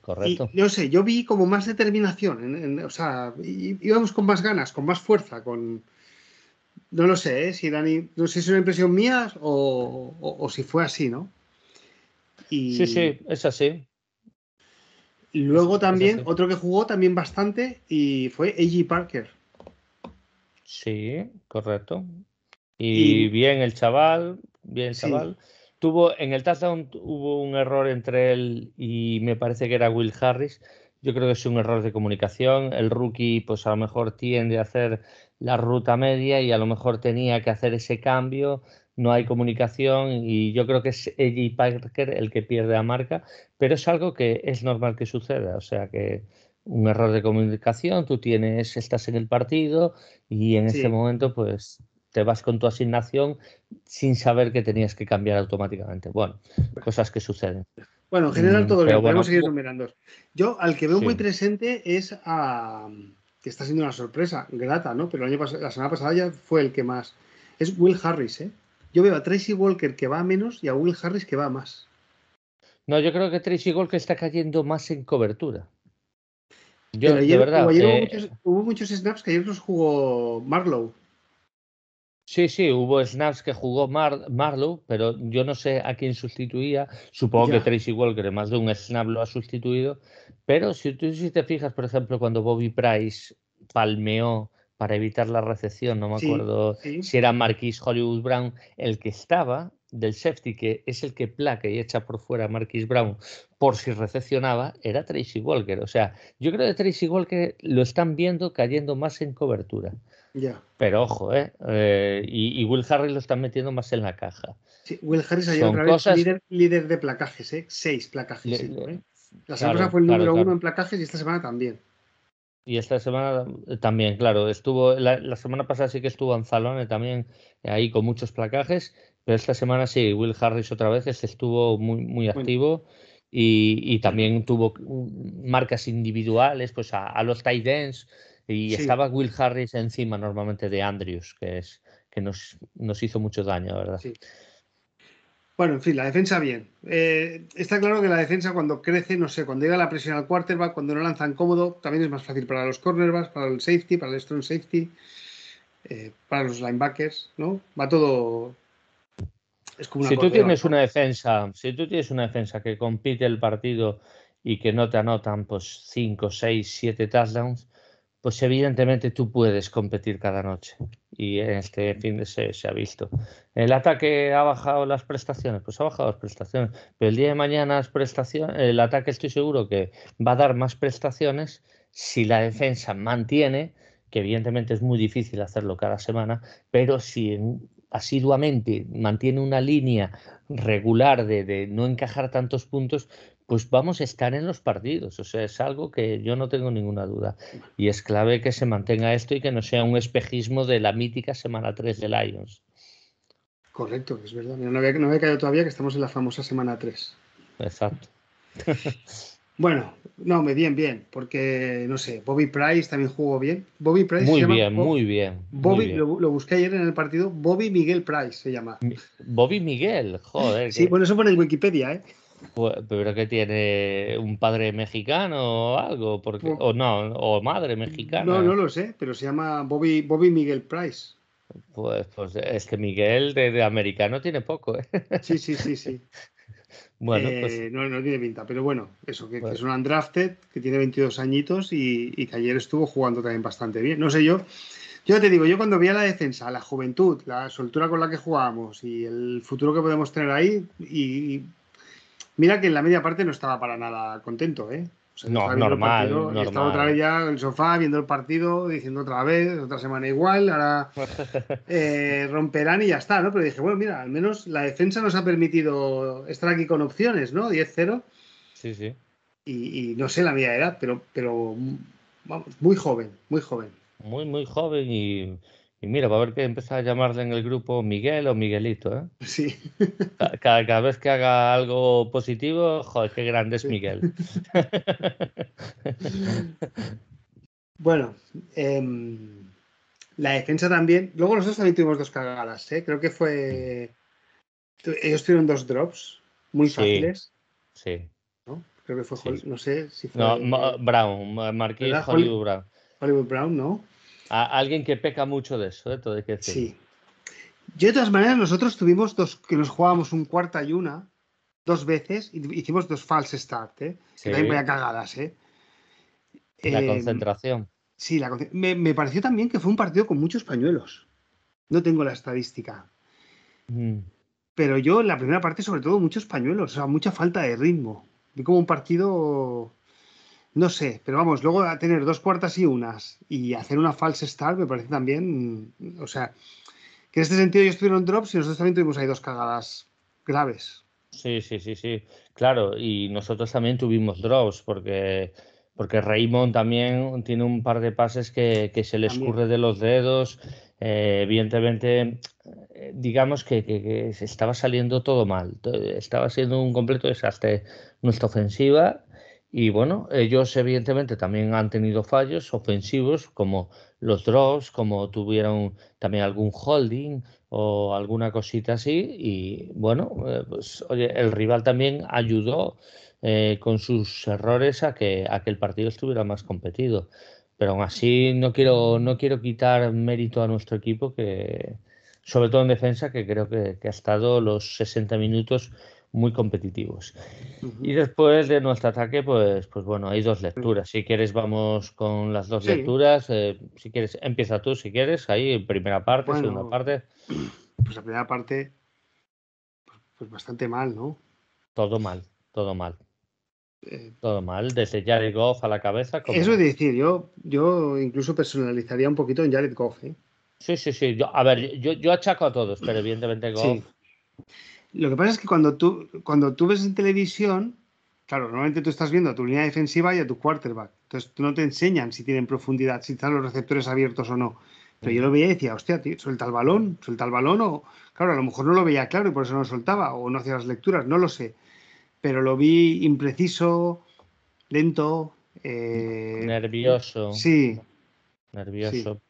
Correcto. Y, no sé, yo vi como más determinación, o sea, íbamos con más ganas, con más fuerza, con... No lo sé, ¿eh? si Dani, no sé si es una impresión mía o, si fue así, ¿no? Sí, sí, es así. Luego también, otro que jugó también bastante y fue A.G. Parker. Sí, correcto. Y, bien el chaval, bien el chaval. Tuvo, en el touchdown hubo un error entre él y me parece que era Will Harris. Yo creo que es un error de comunicación. El rookie, pues a lo mejor tiende a hacer la ruta media y a lo mejor tenía que hacer ese cambio. No hay comunicación y yo creo que es Eddie Parker el que pierde la marca, pero es algo que es normal que suceda. O sea que un error de comunicación, tú tienes, estás en el partido y en ese momento pues te vas con tu asignación sin saber que tenías que cambiar automáticamente. Bueno, cosas que suceden. Bueno, en general mm, todo bien, podemos seguir numerando. Yo al que veo muy presente es a que está siendo una sorpresa grata, ¿no? Pero el año la semana pasada ya fue el que más. Es Will Harris, ¿eh? Yo veo a Tracy Walker que va a menos y a Will Harris que va a más. No, yo creo que Tracy Walker está cayendo más en cobertura. Yo, de verdad. Eh, hubo, muchos, snaps que ayer los jugó Marlowe. Sí, sí, hubo snaps que jugó Marlowe, pero yo no sé a quién sustituía. Supongo que Tracy Walker más de un snap lo ha sustituido. Pero si tú si te fijas, por ejemplo, cuando Bobby Price palmeó para evitar la recepción, no me acuerdo si era Marquis Hollywood Brown, el que estaba del safety, que es el que placa y echa por fuera a Marquis Brown por si recepcionaba, era Tracy Walker. O sea, yo creo que Tracy Walker lo están viendo cayendo más en cobertura. Pero ojo, ¿eh? ¿eh? y, Will Harris lo están metiendo más en la caja. Sí, Will Harris ha otra vez líder, de placajes, ¿eh? Seis placajes. ¿eh? La semana fue el número uno en placajes y esta semana también. Y esta semana eh, también, claro, estuvo la, semana pasada sí que estuvo Anzalone también ahí con muchos placajes, pero esta semana sí, Will Harris otra vez este estuvo muy, muy activo y, también tuvo marcas individuales, pues a, los tight ends, y estaba Will Harris encima normalmente de Andrews, que es que nos, nos hizo mucho daño, ¿verdad? Sí. Bueno, en fin, la defensa bien. Eh, está claro que la defensa cuando crece, no sé, cuando llega la presión al quarterback, cuando no lanzan cómodo, también es más fácil para los cornerbacks, para el safety, para el strong safety, eh, para los linebackers, ¿no? Va todo. Es como una si tú tienes una defensa, si tú tienes una defensa que compite el partido y que no te anotan pues 5, 6, 7 touchdowns, pues evidentemente tú puedes competir cada noche y en este fin de se, se ha visto. El ataque ha bajado las prestaciones, pues ha bajado las prestaciones, pero el día de mañana las prestaciones, el ataque estoy seguro que va a dar más prestaciones si la defensa mantiene, que evidentemente es muy difícil hacerlo cada semana, pero si asiduamente mantiene una línea regular de, de no encajar tantos puntos, pues vamos a estar en los partidos. O sea, es algo que yo no tengo ninguna duda. Y es clave que se mantenga esto y que no sea un espejismo de la mítica semana 3 de Lions. Correcto, es verdad. no, había, no había caído todavía que estamos en la famosa semana 3. Exacto. bueno, no, me bien, bien, porque no sé, Bobby Price también jugó bien. Bobby Price muy bien, muy bien. Bobby, Lo, busqué ayer en el partido, Bobby Miguel Price se llama. Bobby Miguel, joder. sí, bueno, eso pone en Wikipedia, ¿eh? Pues, pero que tiene un padre mexicano o algo, porque, o no, o madre mexicana. No, no lo sé, pero se llama Bobby, Bobby Miguel Price. Pues, pues es que Miguel de, americano tiene poco, ¿eh? Sí, sí, sí, sí. bueno, pues... Eh, no, no tiene pinta, pero bueno, eso, que, es un undrafted, que tiene 22 añitos y, y, que ayer estuvo jugando también bastante bien. No sé yo, yo te digo, yo cuando vi a la defensa, la juventud, la soltura con la que jugábamos y el futuro que podemos tener ahí, y Mira que en la media parte no estaba para nada contento, ¿eh? no, normal, normal. Estaba otra vez ya en el sofá viendo el partido, diciendo otra vez, otra semana igual, ahora eh, romperán y ya está, ¿no? Pero dije, bueno, mira, al menos la defensa nos ha permitido estar aquí con opciones, ¿no? 10-0. Sí, sí. Y, no sé la media edad, pero, pero vamos, muy joven, muy joven. Muy, muy joven y y mira, va a haber que empezar a llamarle en el grupo Miguel o Miguelito, ¿eh? Sí. Cada, vez que haga algo positivo, joder, qué grande es Miguel. bueno, em, la defensa también. Luego nosotros también tuvimos dos cagadas, ¿eh? Creo que fue. Ellos tuvieron dos drops muy fáciles. Sí. ¿no? Creo que fue, no sé si fue. No, Brown, Marquis Hollywood Brown. Hollywood Brown, ¿no? Alguien que peca mucho de eso, ¿eh? Todo hay que decir. Sí. Yo, de todas maneras, nosotros tuvimos dos que nos jugábamos un cuarta y una, dos veces, y hicimos dos false start, ¿eh? Que también a cagadas, ¿eh? La em, concentración. Sí, la, me, me, pareció también que fue un partido con muchos pañuelos. No tengo la estadística. Mm. Pero yo en la primera parte, sobre todo, muchos pañuelos, o sea, mucha falta de ritmo. Vi como un partido no sé, pero vamos, luego a tener dos cuartas y unas y hacer una false start me parece también, o sea, que en este sentido ellos tuvieron drops y nosotros también tuvimos ahí dos cagadas graves. Sí, sí, sí, sí, claro, y nosotros también tuvimos drops porque, porque Raymond también tiene un par de pases que, se le escurre de los dedos, eh, evidentemente, digamos que, que, que estaba saliendo todo mal, estaba siendo un completo desastre nuestra ofensiva y bueno, ellos evidentemente también han tenido fallos ofensivos como los drops, como tuvieron también algún holding o alguna cosita así. Y bueno, eh, pues oye, el rival también ayudó eh, con sus errores a que, a que el partido estuviera más competido. Pero aún así no quiero, no quiero quitar mérito a nuestro equipo que, sobre todo en defensa, que creo que, ha estado los 60 minutos muy competitivos. Y después de nuestro ataque, pues, pues bueno, hay dos lecturas. Si quieres, vamos con las dos lecturas. Eh, si quieres, empieza tú, si quieres, ahí, primera parte, segunda parte. Pues la primera parte, pues, pues bastante mal, ¿no? Todo mal, todo mal. Eh, todo mal, desde Jared Goff a la cabeza. Eso es decir, yo, yo incluso personalizaría un poquito en Jared Goff. ¿eh? Sí, sí, sí. Yo, a ver, yo, yo achaco a todos, pero evidentemente Goff. Lo que pasa es que cuando tú, cuando tú ves en televisión, claro, normalmente tú estás viendo a tu línea defensiva y a tu quarterback. Entonces no te enseñan si tienen profundidad, si están los receptores abiertos o no. Pero yo lo veía y decía, hostia, tío, suelta el balón, suelta el balón, o claro, a lo mejor no lo veía claro y por eso no soltaba, o no hacía las lecturas, no lo sé. Pero lo vi impreciso, lento. Eh, nervioso. Sí. Nervioso.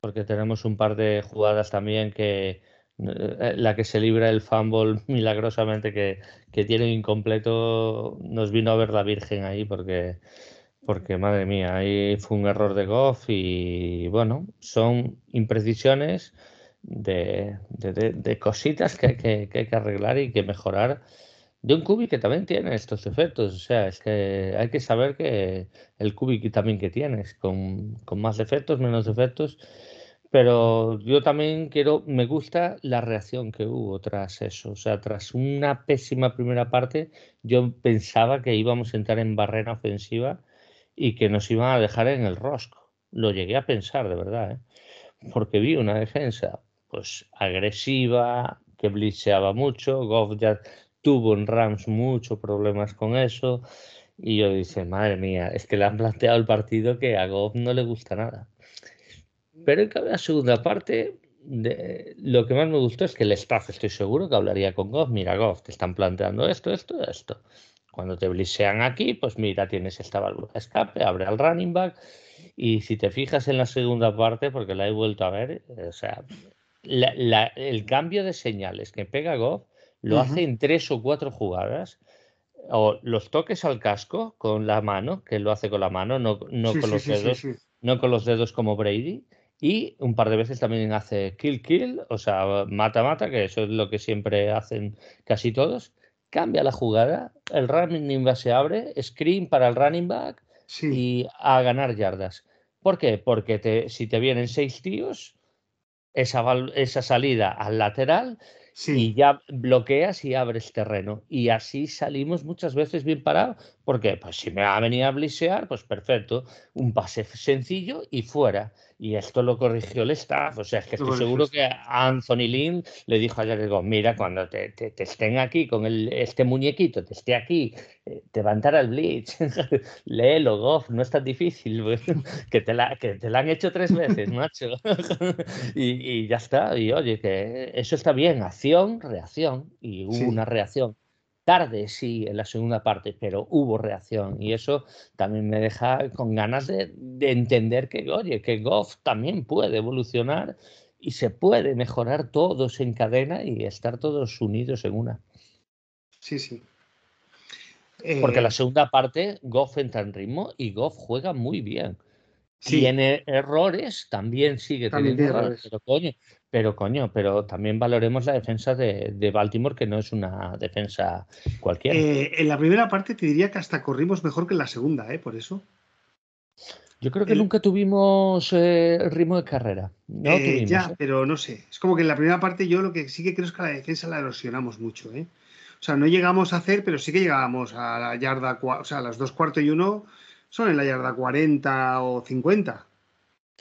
Porque tenemos un par de jugadas también que la que se libra el fumble milagrosamente que, que tiene incompleto, nos vino a ver la Virgen ahí porque porque madre mía, ahí fue un error de Goff y bueno, son imprecisiones de, cositas que, hay que arreglar y que mejorar de un Kubik que también tiene estos efectos. O sea, es que hay que saber que el Kubik también que tienes, con, con más defectos, menos defectos. Pero yo también quiero, me gusta la reacción que hubo tras eso. O sea, tras una pésima primera parte, yo pensaba que íbamos a entrar en barrera ofensiva y que nos iban a dejar en el rosco. Lo llegué a pensar, de verdad, ¿eh? porque vi una defensa pues agresiva, que blitzeaba mucho, Goff ya tuvo en Rams muchos problemas con eso, y yo dije, madre mía, es que le han planteado el partido que a Goff no le gusta nada. Pero en la segunda parte, de, lo que más me gustó es que el staff, estoy seguro que hablaría con Goff, mira Goff, te están planteando esto, esto, esto. Cuando te blisean aquí, pues mira, tienes esta válvula de escape, abre al running back. Y si te fijas en la segunda parte, porque la he vuelto a ver, eh, o sea, el cambio de señales que pega Goff lo hace en tres o cuatro jugadas. O los toques al casco con la mano, que lo hace con la mano, no, no con los dedos, no con los dedos como Brady. Y un par de veces también hace kill kill, o sea, mata mata, que eso es lo que siempre hacen casi todos cambia la jugada, el running back se abre, screen para el running back y a ganar yardas. ¿Por qué? Porque te, si te vienen seis tíos, esa, esa salida al lateral y ya bloqueas y abres terreno. Y así salimos muchas veces bien parados, porque pues si me va a venir a blisear, pues perfecto, un pase sencillo y fuera y esto lo corrigió el staff. O sea, es que estoy seguro que Anthony Lynn le dijo a Jared Goff, mira, cuando te, te, estén aquí con el, este muñequito, te esté aquí, eh, te va a entrar al blitz, léelo, Goff, no es tan difícil, que, te la, que te la han hecho tres veces, macho. y, y, ya está, y oye, que eso está bien, acción, reacción, y hubo una reacción tarde, sí, en la segunda parte, pero hubo reacción y eso también me deja con ganas de, entender que, oye, que Goff también puede evolucionar y se puede mejorar todos en cadena y estar todos unidos en una. Sí, sí. Porque eh, la segunda parte, Goff entra en ritmo y Goff juega muy bien. Tiene errores, también sigue teniendo errores, pero coño, pero coño, pero también valoremos la defensa de, Baltimore, que no es una defensa cualquiera. Eh, en la primera parte te diría que hasta corrimos mejor que en la segunda, ¿eh? Por eso. Yo creo que nunca tuvimos eh, ritmo de carrera. No eh, ya, pero no sé. Es como que en la primera parte yo lo que sí que creo es que la defensa la erosionamos mucho, ¿eh? O sea, no llegamos a hacer, pero sí que llegábamos a la yarda, o sea, a las dos cuartos y uno son en la yarda 40 o 50.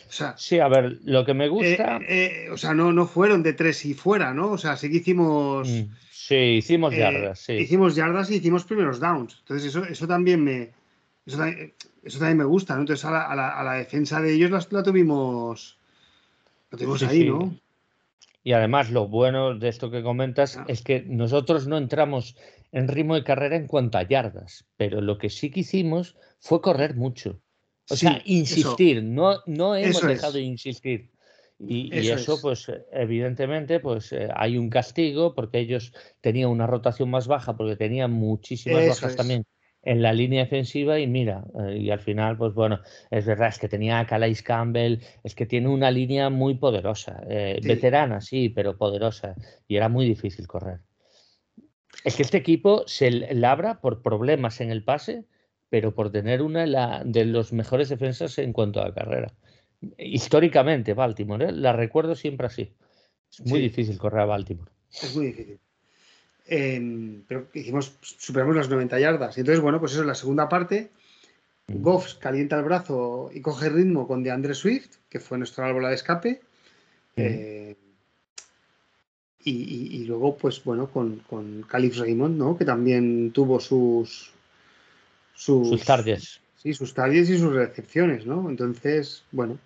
O sea, sí, a ver, lo que me gusta. Eh, eh, o sea, no, no fueron de tres y fuera, ¿no? O sea, sí que hicimos. Mm, sí, hicimos eh, yardas, sí. Hicimos yardas y hicimos primeros downs. Entonces, eso, eso también me. Eso también, me gusta, ¿no? Entonces, a la, a la, defensa de ellos la, tuvimos. La tuvimos ahí, ¿no? Y además, lo bueno de esto que comentas ah. es que nosotros no entramos en ritmo de carrera en cuanto a yardas, pero lo que sí que hicimos fue correr mucho. O sea, insistir, no, no hemos dejado de insistir. Y eso, pues evidentemente, pues eh, hay un castigo porque ellos tenían una rotación más baja, porque tenían muchísimas bajas también en la línea defensiva y mira, eh, y al final, pues bueno, es verdad, es que tenía a Calais Campbell, es que tiene una línea muy poderosa, eh, veterana, sí, pero poderosa, y era muy difícil correr. Es que este equipo se labra por problemas en el pase, pero por tener una de los mejores defensas en cuanto a carrera. Históricamente, Baltimore, ¿eh? la recuerdo siempre así. Es muy difícil correr a Baltimore. Es muy difícil. Em, pero hicimos, superamos las 90 yardas. Y entonces, bueno, pues eso es la segunda parte. Mm. Goff calienta el brazo y coge ritmo con DeAndre Swift, que fue nuestro árbol de escape. Mm. Eh, y, luego, pues bueno, con, con Calif Raymond, ¿no? Que también tuvo sus. Sus, sus targets. Sí, sus targets y sus recepciones, ¿no? Entonces, bueno.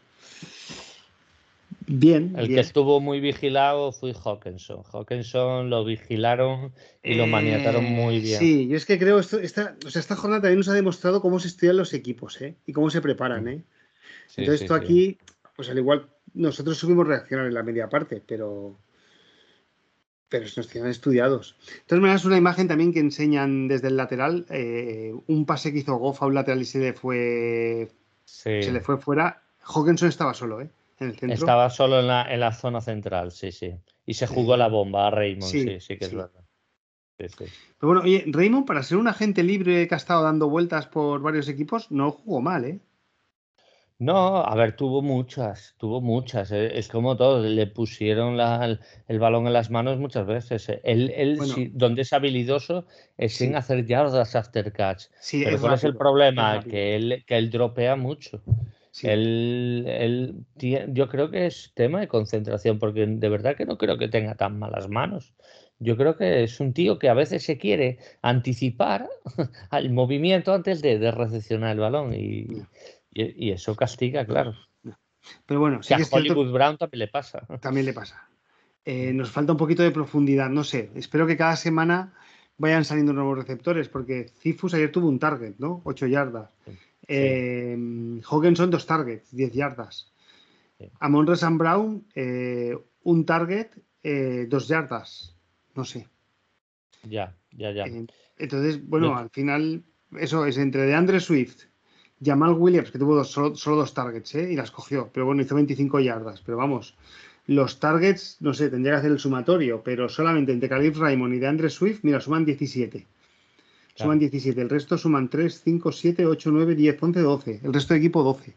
Bien. El que estuvo muy vigilado fue Hawkinson. Hawkinson lo vigilaron y lo maniataron muy bien. Sí, yo es que creo esto, esta, o sea, esta jornada también nos ha demostrado cómo se estudian los equipos ¿eh? y cómo se preparan. ¿eh? Entonces, esto aquí, pues al igual, nosotros subimos reaccionar en la media parte, pero pero nos tienen estudiados. Entonces me das una imagen también que enseñan desde el lateral eh, un pase que hizo Goff a un lateral y se le fue se le fue fuera. Hawkinson estaba solo, ¿eh? En el centro. Estaba solo en la, en la zona central, sí, sí. Y se jugó la bomba a Raymond, sí, sí, que es verdad. Pero bueno, oye, Raymond, para ser un agente libre que ha estado dando vueltas por varios equipos, no jugó mal, ¿eh? No, a ver, tuvo muchas, tuvo muchas. Eh, es como todo, le pusieron el, balón en las manos muchas veces. Eh. Él, donde es habilidoso es sin hacer yardas after catch. Sí, Pero ¿cuál es el problema? que, él, que él dropea mucho. Él, él, yo creo que es tema de concentración, porque de verdad que no creo que tenga tan malas manos. Yo creo que es un tío que a veces se quiere anticipar al movimiento antes de, de recepcionar el balón. Y, y, eso castiga, claro. Pero bueno, sí a Hollywood Brown también le pasa. También le pasa. Eh, nos falta un poquito de profundidad, no sé. Espero que cada semana vayan saliendo nuevos receptores, porque Cifus ayer tuvo un target, ¿no? 8 yardas. Eh, Hawkinson, dos targets, 10 yardas. Amon Resan Brown, eh, un target, dos yardas. No sé. Ya, ya, ya. entonces, bueno, al final, eso es entre de Andre Swift, Jamal Williams, que tuvo solo, dos targets, ¿eh? y las cogió, pero bueno, hizo 25 yardas. Pero vamos, los targets, no sé, tendría que hacer el sumatorio, pero solamente entre Calif Raymond y de Andre Swift, mira, suman 17. Suman 17. El resto suman 3, 5, 7, 8, 9, 10, 11, 12. El resto de equipo 12.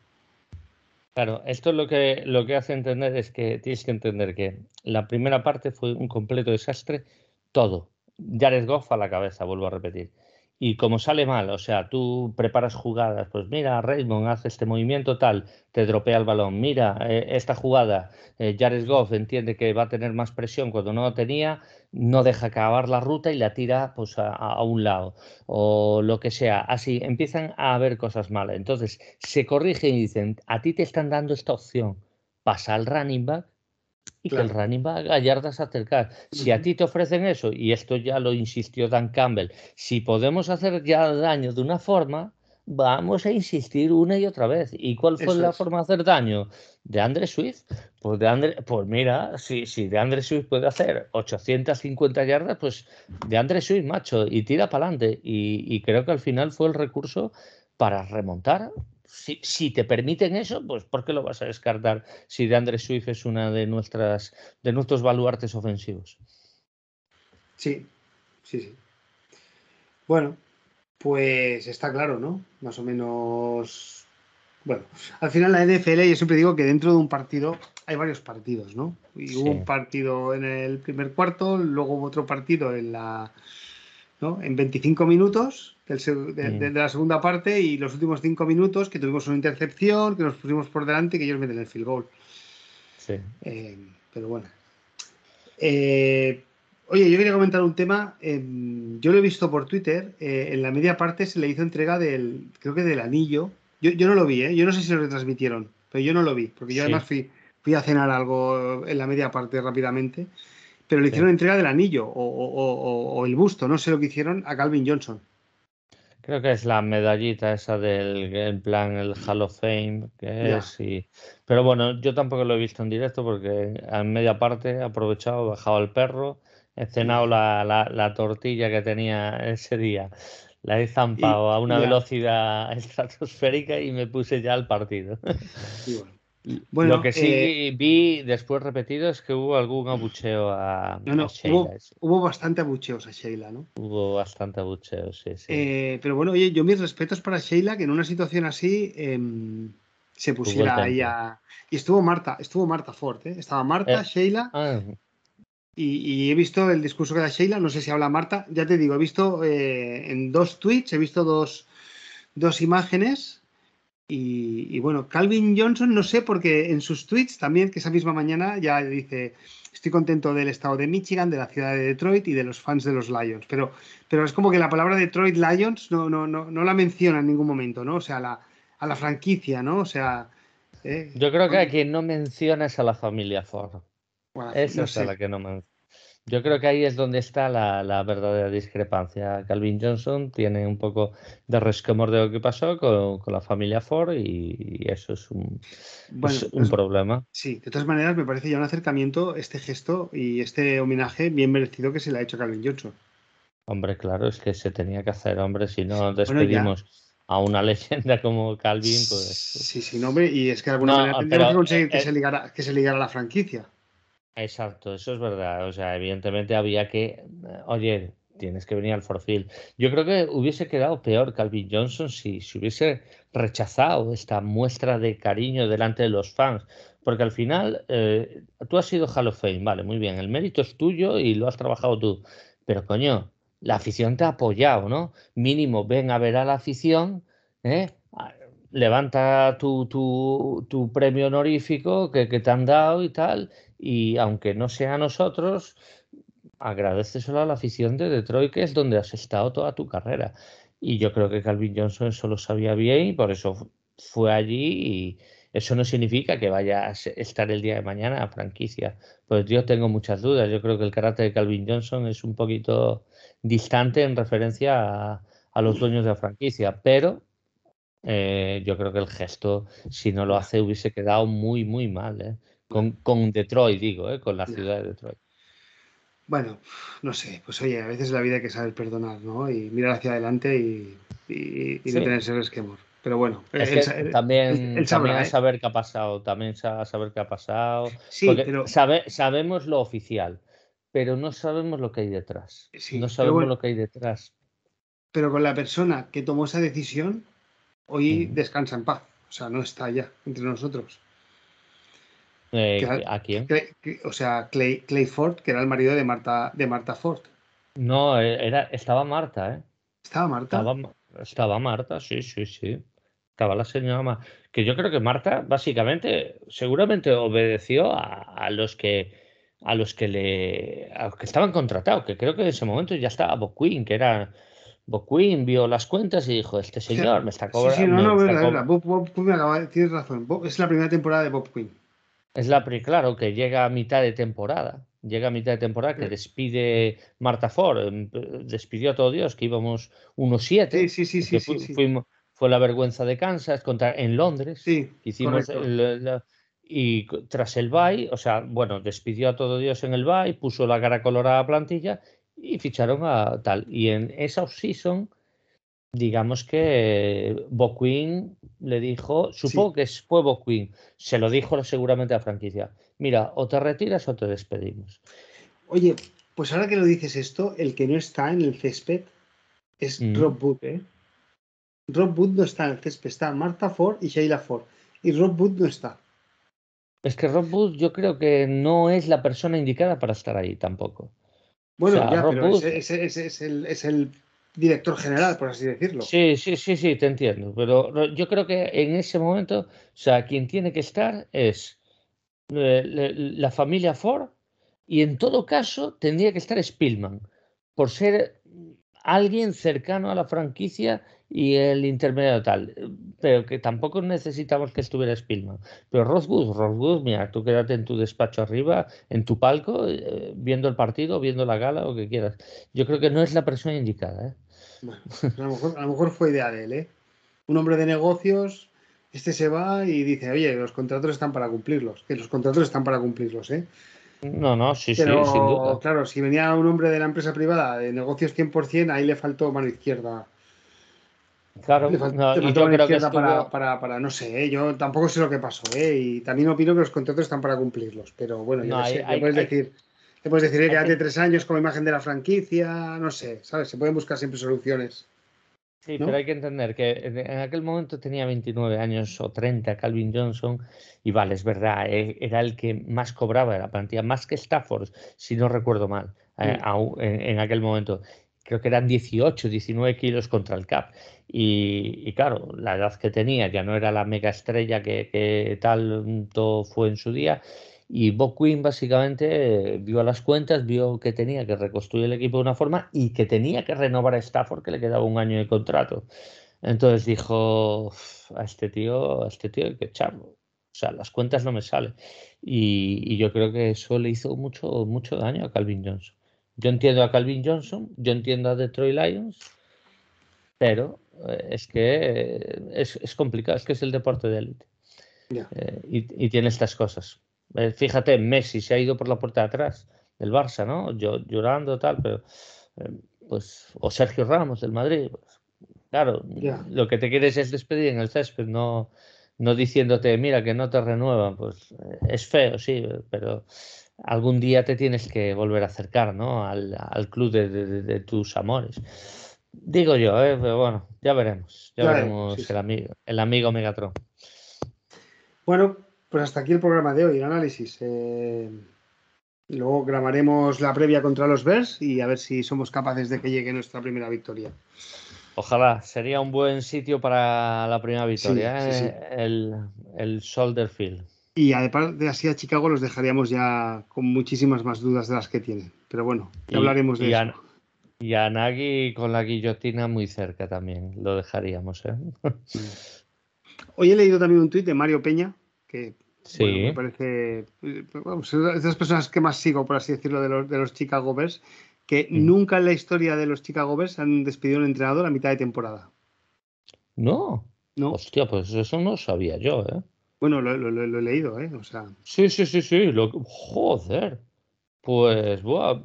Claro, esto es lo que, lo que hace entender es que tienes que entender que la primera parte fue un completo desastre, todo. Jared Goff a la cabeza, vuelvo a repetir y como sale mal, o sea, tú preparas jugadas, pues mira, Raymond hace este movimiento tal, te dropea el balón, mira, eh, esta jugada, eh, Jared Goff entiende que va a tener más presión cuando no lo tenía, no deja acabar la ruta y la tira pues a, a, un lado, o lo que sea, así empiezan a haber cosas malas, entonces se corrigen y dicen, a ti te están dando esta opción, pasa al running back y que el running va a yardas acercar. Si a ti te ofrecen eso, y esto ya lo insistió Dan Campbell, si podemos hacer ya daño de una forma, vamos a insistir una y otra vez. ¿Y cuál fue la forma de hacer daño? ¿De Andre Swift? Pues, de Andre, pues mira, si, si de Andre Swift puede hacer 850 yardas, pues de Andre Swift, macho, y tira para adelante. Y, y creo que al final fue el recurso para remontar si, te permiten eso, pues ¿por qué lo vas a descartar si de Andre Swift es una de nuestras de nuestros baluartes ofensivos? Sí, sí, sí. Bueno, pues está claro, ¿no? Más o menos. Bueno, al final la NFL, yo siempre digo que dentro de un partido hay varios partidos, ¿no? Y hubo un partido en el primer cuarto, luego hubo otro partido en la. ¿no? En 25 minutos De, la segunda parte y los últimos cinco minutos que tuvimos una intercepción, que nos pusimos por delante y que ellos meten el field goal. Sí. Eh, pero bueno. Eh, oye, yo quería comentar un tema. Em, yo lo he visto por Twitter. Eh, en la media parte se le hizo entrega del, creo que del anillo. Yo, no lo vi, ¿eh? Yo no sé si lo retransmitieron, pero yo no lo vi, porque yo además fui, fui a cenar algo en la media parte rápidamente. Pero le hicieron entrega del anillo o, o el busto, no sé lo que hicieron a Calvin Johnson. Creo que es la medallita esa del en plan el Hall of Fame, que es Pero bueno, yo tampoco lo he visto en directo porque en media parte he aprovechado, he bajado el perro, he cenado la, la, tortilla que tenía ese día la he zampado a una velocidad estratosférica y me puse ya al partido. Bueno, lo que sí eh, vi después repetido es que hubo algún abucheo a, Sheila. Hubo, bastante abucheos a Sheila, ¿no? Hubo bastante abucheos, sí, sí. Eh, pero bueno, oye, yo mis respetos para Sheila, que en una situación así em, se pusiera ahí a... Y estuvo Marta, estuvo Marta Ford, ¿eh? Estaba Marta, Sheila... Ah. Y, he visto el discurso que da Sheila, no sé si habla Marta, ya te digo, he visto en dos tweets, he visto dos, dos imágenes y, bueno, Calvin Johnson, no sé, porque en sus tweets también, que esa misma mañana ya dice, estoy contento del estado de Michigan, de la ciudad de Detroit y de los fans de los Lions. Pero, pero es como que la palabra Detroit Lions no, no, no, no la menciona en ningún momento, ¿no? O sea, la, a la franquicia, ¿no? O sea... Eh, Yo creo que a quien no menciona es a la familia Ford. Esa es la que no menciona. Yo creo que ahí es donde está la, verdadera discrepancia. Calvin Johnson tiene un poco de resquemor de lo que pasó con, la familia Ford y, eso es un, un pues problema. Sí, de todas maneras me parece ya un acercamiento este gesto y este homenaje bien merecido que se le ha hecho a Calvin Johnson. Hombre, claro, es que se tenía que hacer, hombre, si no despedimos a una leyenda como Calvin, pues... Sí, sí, hombre, y es que de alguna manera tendríamos que conseguir que, eh, se ligara, que se ligara la franquicia. Exacto, eso es verdad. O sea, evidentemente había que, oye, tienes que venir al Forfield. Yo creo que hubiese quedado peor Calvin Johnson si, si hubiese rechazado esta muestra de cariño delante de los fans. Porque al final, eh, tú has sido Hall of Fame, vale, muy bien, el mérito es tuyo y lo has trabajado tú. Pero coño, la afición te ha apoyado, ¿no? Mínimo, ven a ver a la afición, ¿eh? levanta tu, tu, tu premio honorífico que, que, te han dado y tal, y aunque no sea nosotros, agradeceselo a la afición de Detroit, que es donde has estado toda tu carrera. Y yo creo que Calvin Johnson eso lo sabía bien y por eso fue allí y eso no significa que vaya a estar el día de mañana a franquicia. Pues yo tengo muchas dudas. Yo creo que el carácter de Calvin Johnson es un poquito distante en referencia a, a los dueños de la franquicia, pero eh, yo creo que el gesto, si no lo hace, hubiese quedado muy, muy mal. ¿eh? Con, con, Detroit, digo, ¿eh? con la ciudad de Detroit. Bueno, no sé, pues oye, a veces la vida hay que saber perdonar, ¿no? Y mirar hacia adelante y, y, no tenerse resquemor. Pero bueno, también, también saber qué ha pasado, también saber qué ha pasado. Sí, pero... sabemos lo oficial, pero no sabemos lo que hay detrás. no sabemos lo que hay detrás. Pero con la persona que tomó esa decisión, hoy descansa en paz. O sea, no está ya entre nosotros. Eh, ¿A quién? o sea, Clay, Clay, Ford, que era el marido de Marta, de Marta Ford. No, e, era, estaba Marta, ¿eh? ¿Estaba Marta? Estaba, Marta, sí, sí, sí. Estaba la señora Marta. Que yo creo que Marta, básicamente, seguramente obedeció a, los que a los que le a los que estaban contratados, que creo que en ese momento ya estaba Bob Quinn, que era Bob Quinn vio las cuentas y dijo, este señor me está cobrando. Sí, sí, no, no, verdad, Bob, tienes razón. es la primera temporada de Bob Quinn. Es la claro, que llega a mitad de temporada. Llega a mitad de temporada que despide Marta Ford, em, despidió a todo Dios, que íbamos 1-7. Sí, sí, sí, sí, Fue la vergüenza de Kansas contra, en Londres. Sí, hicimos y tras el bye, o sea, bueno, despidió a todo Dios en el bye, puso la cara colorada a plantilla y ficharon a tal. Y en esa off-season, digamos que Boquin le dijo, supongo que fue Boquin, se lo dijo seguramente a franquicia, mira, o te retiras o te despedimos. Oye, pues ahora que lo dices esto, el que no está en el césped es mm. Rob Wood, ¿eh? Rob Wood no está en el césped, está Marta Ford y Sheila Ford. Y Rob Wood no está. Es que Rob Wood yo creo que no es la persona indicada para estar ahí tampoco. Bueno, ya, pero es, el, director general, por así decirlo. Sí, sí, sí, sí, te entiendo. Pero yo creo que en ese momento, o sea, quien tiene que estar es eh, la familia Ford y en todo caso tendría que estar Spielman, por ser alguien cercano a la franquicia y el intermedio tal. Pero que tampoco necesitamos que estuviera Spielman. Pero Rothwood, Rothwood, mira, tú quédate en tu despacho arriba, en tu palco, eh, viendo el partido, viendo la gala, lo que quieras. Yo creo que no es la persona indicada. ¿eh? Bueno, a, lo mejor, a lo mejor fue idea de él. ¿eh? Un hombre de negocios, este se va y dice, oye, los contratos están para cumplirlos. Que los contratos están para cumplirlos. ¿eh? No, no, sí, sí, sin duda. Claro, si venía un hombre de la empresa privada de negocios 100%, ahí le faltó mano izquierda Claro, Le fal- no, le faltó yo una creo que izquierda estuvo- para, para, para- no sé, ¿eh? yo tampoco sé lo que pasó, ¿eh? y también opino que los contratos están para cumplirlos, pero bueno, yo No, hay- sé, hay- puedes hay- decir, le puedes decir, "Eh, hay quédate tres años como imagen de la franquicia, no sé, ¿sabes? Se pueden buscar siempre soluciones. Sí, ¿no? pero hay que entender que en aquel momento tenía 29 años o 30 Calvin Johnson y vale, es verdad, eh, era el que más cobraba de la plantilla, más que Stafford, si no recuerdo mal, eh, aún en, en aquel momento. Creo que eran 18, 19 kilos contra el cap. Y, y claro, la edad que tenía ya no era la mega estrella que, que tanto fue en su día. Y Bob Quinn básicamente eh, vio las cuentas, vio que tenía que reconstruir el equipo de una forma y que tenía que renovar a Stafford, que le quedaba un año de contrato. Entonces dijo, "Uf, a este tío, a este tío hay que echarlo. O sea, las cuentas no me salen. Y, y yo creo que eso le hizo mucho, mucho daño a Calvin Johnson. Yo entiendo a Calvin Johnson, yo entiendo a Detroit Lions, pero eh, es que eh, es, es complicado, es que es el deporte de élite. Ya. Eh, y, y tiene estas cosas. Eh, fíjate, Messi se ha ido por la puerta de atrás del Barça, ¿no? Yo, llorando tal, pero eh, pues o Sergio Ramos del Madrid, pues, claro, lo que te quieres es despedir en el césped, no, no diciéndote, mira, que no te renuevan, pues eh, es feo, sí, pero algún día te tienes que volver a acercar, ¿no? Al, al club de, de- de- de tus amores. Digo yo, ¿eh? pero bueno, ya veremos, ya Ya veremos sí. el amigo, el amigo Megatron. Bueno, pues hasta aquí el programa de hoy, el análisis. Eh, luego grabaremos la previa contra los Bears y a ver si somos capaces de que llegue nuestra primera victoria. Ojalá, sería un buen sitio para la primera victoria, sí, sí. ¿eh? El, el Soldier Field. Y además de así a Chicago los dejaríamos ya con muchísimas más dudas de las que tienen. Pero bueno, ya Y- hablaremos de y eso. a, y a Nagy con la guillotina muy cerca también, lo dejaríamos, ¿eh? Hoy he leído también un tuit de Mario Peña, que Sí. bueno, me parece, eh, es de las personas que más sigo, por así decirlo, de los, de los Chicago Bears, que Mm. nunca en la historia de los Chicago Bears han despedido a un entrenador a mitad de temporada. No, ¿no? hostia, pues eso no sabía yo, ¿eh? Bueno, lo, lo- lo- lo he leído, ¿eh? O sea, Sí, sí, sí, sí, joder. Pues, buah,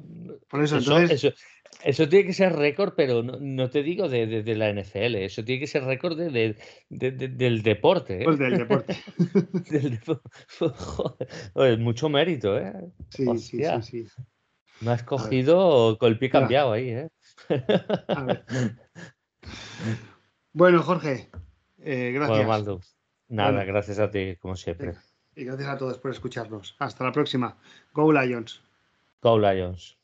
por eso, eso, entonces, eso, eso tiene que ser récord, pero no, no te digo de, de- de la NFL, eso tiene que ser récord de, de- de- de- del deporte, ¿eh? pues del deporte. Del depo- Joder, oye, mucho mérito, ¿eh? Sí, sí, Hostia. sí, sí. Me has cogido con el pie cambiado ahí, ¿eh? A ver. Bueno, Jorge, eh, gracias. Bueno, nada, Bueno. gracias a ti, como siempre. Y gracias a todos por escucharnos. Hasta la próxima. Go Lions. Go Lions.